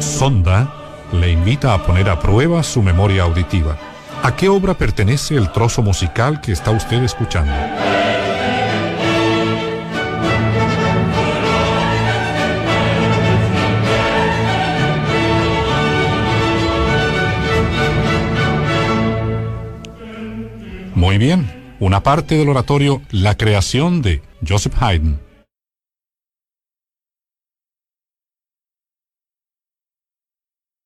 Sonda le invita a poner a prueba su memoria auditiva. ¿A qué obra pertenece el trozo musical que está usted escuchando? Muy bien, una parte del oratorio La creación de Joseph Haydn